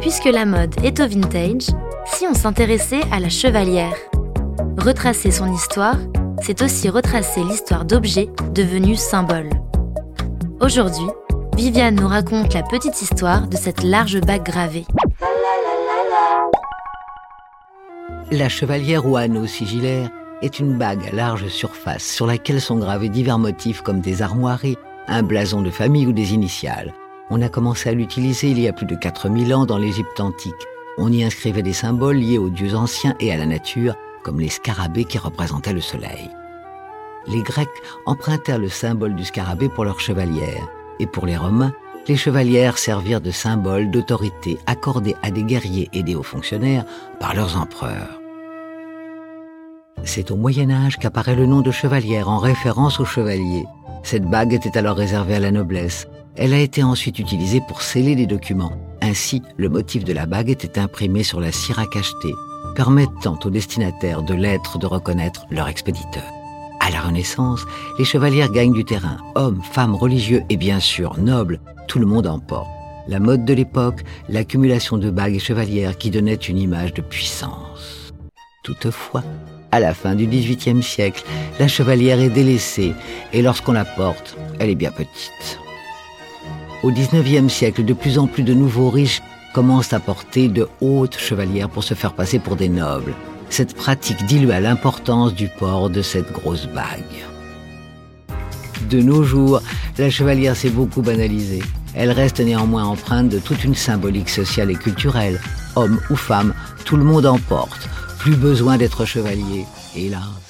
puisque la mode est au vintage, si on s'intéressait à la chevalière Retracer son histoire, c'est aussi retracer l'histoire d'objets devenus symboles. Aujourd'hui, Viviane nous raconte la petite histoire de cette large bague gravée. La chevalière ou anneau sigillaire est une bague à large surface sur laquelle sont gravés divers motifs comme des armoiries, un blason de famille ou des initiales. On a commencé à l'utiliser il y a plus de 4000 ans dans l'Égypte antique. On y inscrivait des symboles liés aux dieux anciens et à la nature, comme les scarabées qui représentaient le soleil. Les Grecs empruntèrent le symbole du scarabée pour leurs chevalières, et pour les Romains, les chevalières servirent de symbole d'autorité accordée à des guerriers et des hauts fonctionnaires par leurs empereurs. C'est au Moyen Âge qu'apparaît le nom de chevalière en référence aux chevaliers. Cette bague était alors réservée à la noblesse, elle a été ensuite utilisée pour sceller les documents. Ainsi, le motif de la bague était imprimé sur la cire à cacheter, permettant aux destinataires de l'être de reconnaître leur expéditeur. À la Renaissance, les chevalières gagnent du terrain. Hommes, femmes, religieux et bien sûr nobles, tout le monde en porte. La mode de l'époque, l'accumulation de bagues et chevalières qui donnait une image de puissance. Toutefois, à la fin du XVIIIe siècle, la chevalière est délaissée et lorsqu'on la porte, elle est bien petite. Au XIXe siècle, de plus en plus de nouveaux riches commencent à porter de hautes chevalières pour se faire passer pour des nobles. Cette pratique dilua l'importance du port de cette grosse bague. De nos jours, la chevalière s'est beaucoup banalisée. Elle reste néanmoins empreinte de toute une symbolique sociale et culturelle. Homme ou femme, tout le monde en porte. Plus besoin d'être chevalier, hélas.